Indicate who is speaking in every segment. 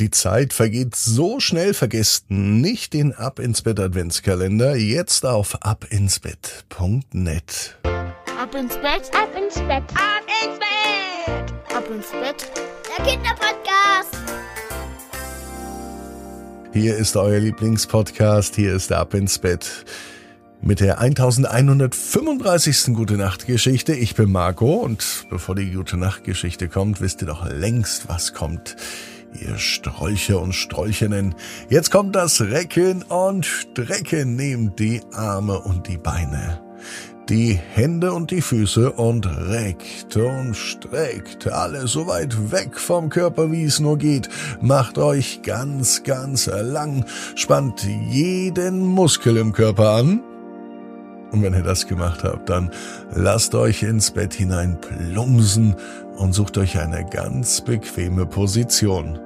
Speaker 1: Die Zeit vergeht so schnell, vergesst nicht den Ab ins Bett Adventskalender. Jetzt auf abinsbett.net.
Speaker 2: Ab ins Bett, ab ins Bett, ab ins Bett, ab ins Bett. Der Kinderpodcast.
Speaker 1: Hier ist euer Lieblingspodcast. Hier ist Ab ins Bett. Mit der 1135. Gute Nacht Geschichte. Ich bin Marco und bevor die Gute Nacht Geschichte kommt, wisst ihr doch längst, was kommt ihr Strolche und Strolchenen. Jetzt kommt das Recken und Strecken. Nehmt die Arme und die Beine, die Hände und die Füße und reckt und streckt alles so weit weg vom Körper, wie es nur geht. Macht euch ganz, ganz lang, spannt jeden Muskel im Körper an. Und wenn ihr das gemacht habt, dann lasst euch ins Bett hinein plumsen und sucht euch eine ganz bequeme Position.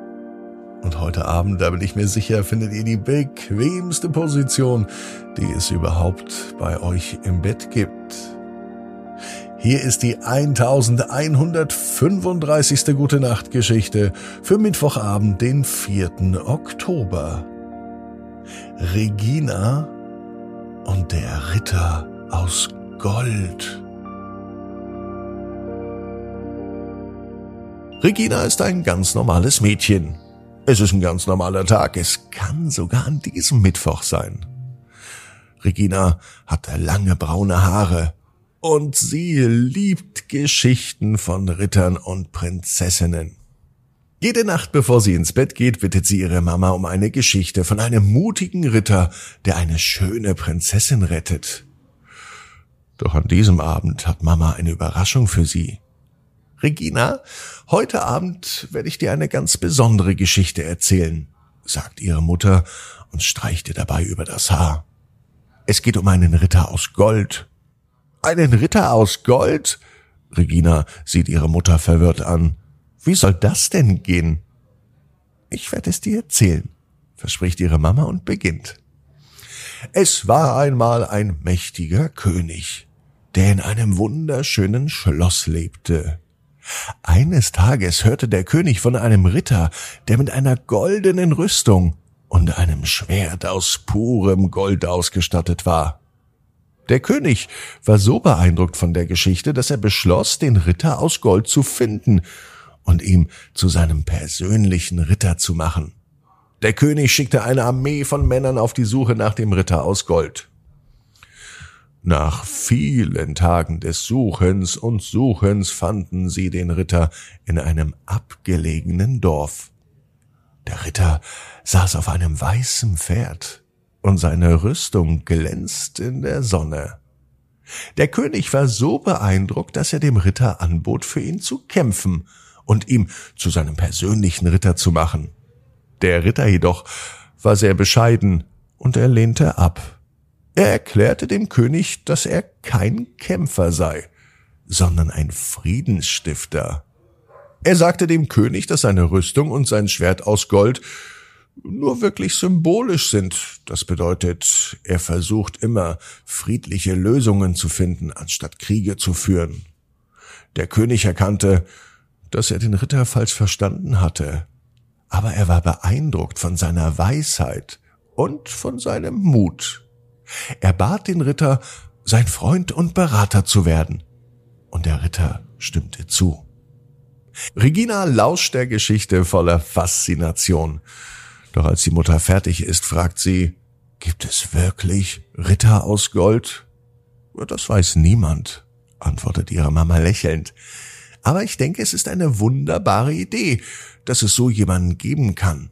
Speaker 1: Und heute Abend, da bin ich mir sicher, findet ihr die bequemste Position, die es überhaupt bei euch im Bett gibt. Hier ist die 1135. Gute Nacht Geschichte für Mittwochabend, den 4. Oktober. Regina und der Ritter aus Gold. Regina ist ein ganz normales Mädchen. Es ist ein ganz normaler Tag. Es kann sogar an diesem Mittwoch sein. Regina hat lange braune Haare und sie liebt Geschichten von Rittern und Prinzessinnen. Jede Nacht, bevor sie ins Bett geht, bittet sie ihre Mama um eine Geschichte von einem mutigen Ritter, der eine schöne Prinzessin rettet. Doch an diesem Abend hat Mama eine Überraschung für sie. Regina, heute Abend werde ich dir eine ganz besondere Geschichte erzählen, sagt ihre Mutter und streicht ihr dabei über das Haar. Es geht um einen Ritter aus Gold. Einen Ritter aus Gold? Regina sieht ihre Mutter verwirrt an. Wie soll das denn gehen? Ich werde es dir erzählen, verspricht ihre Mama und beginnt. Es war einmal ein mächtiger König, der in einem wunderschönen Schloss lebte. Eines Tages hörte der König von einem Ritter, der mit einer goldenen Rüstung und einem Schwert aus purem Gold ausgestattet war. Der König war so beeindruckt von der Geschichte, dass er beschloss, den Ritter aus Gold zu finden und ihm zu seinem persönlichen Ritter zu machen. Der König schickte eine Armee von Männern auf die Suche nach dem Ritter aus Gold. Nach vielen Tagen des Suchens und Suchens fanden sie den Ritter in einem abgelegenen Dorf. Der Ritter saß auf einem weißen Pferd, und seine Rüstung glänzt in der Sonne. Der König war so beeindruckt, dass er dem Ritter anbot, für ihn zu kämpfen und ihm zu seinem persönlichen Ritter zu machen. Der Ritter jedoch war sehr bescheiden und er lehnte ab. Er erklärte dem König, dass er kein Kämpfer sei, sondern ein Friedensstifter. Er sagte dem König, dass seine Rüstung und sein Schwert aus Gold nur wirklich symbolisch sind. Das bedeutet, er versucht immer, friedliche Lösungen zu finden, anstatt Kriege zu führen. Der König erkannte, dass er den Ritter falsch verstanden hatte, aber er war beeindruckt von seiner Weisheit und von seinem Mut. Er bat den Ritter, sein Freund und Berater zu werden. Und der Ritter stimmte zu. Regina lauscht der Geschichte voller Faszination. Doch als die Mutter fertig ist, fragt sie, gibt es wirklich Ritter aus Gold? Das weiß niemand, antwortet ihre Mama lächelnd. Aber ich denke, es ist eine wunderbare Idee, dass es so jemanden geben kann.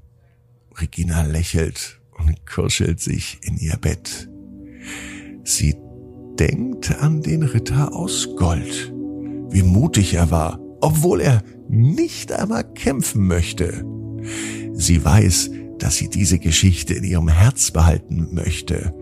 Speaker 1: Regina lächelt und kuschelt sich in ihr Bett. Sie denkt an den Ritter aus Gold, wie mutig er war, obwohl er nicht einmal kämpfen möchte. Sie weiß, dass sie diese Geschichte in ihrem Herz behalten möchte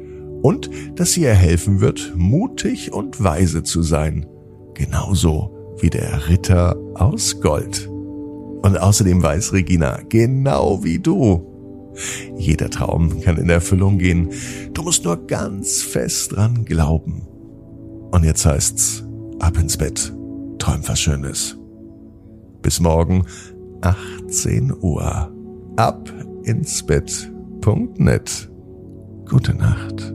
Speaker 1: und dass sie ihr helfen wird, mutig und weise zu sein, genauso wie der Ritter aus Gold. Und außerdem weiß Regina, genau wie du, jeder Traum kann in Erfüllung gehen. Du musst nur ganz fest dran glauben. Und jetzt heißt's, ab ins Bett. Träum was Schönes. Bis morgen, 18 Uhr. abinsbett.net. Gute Nacht.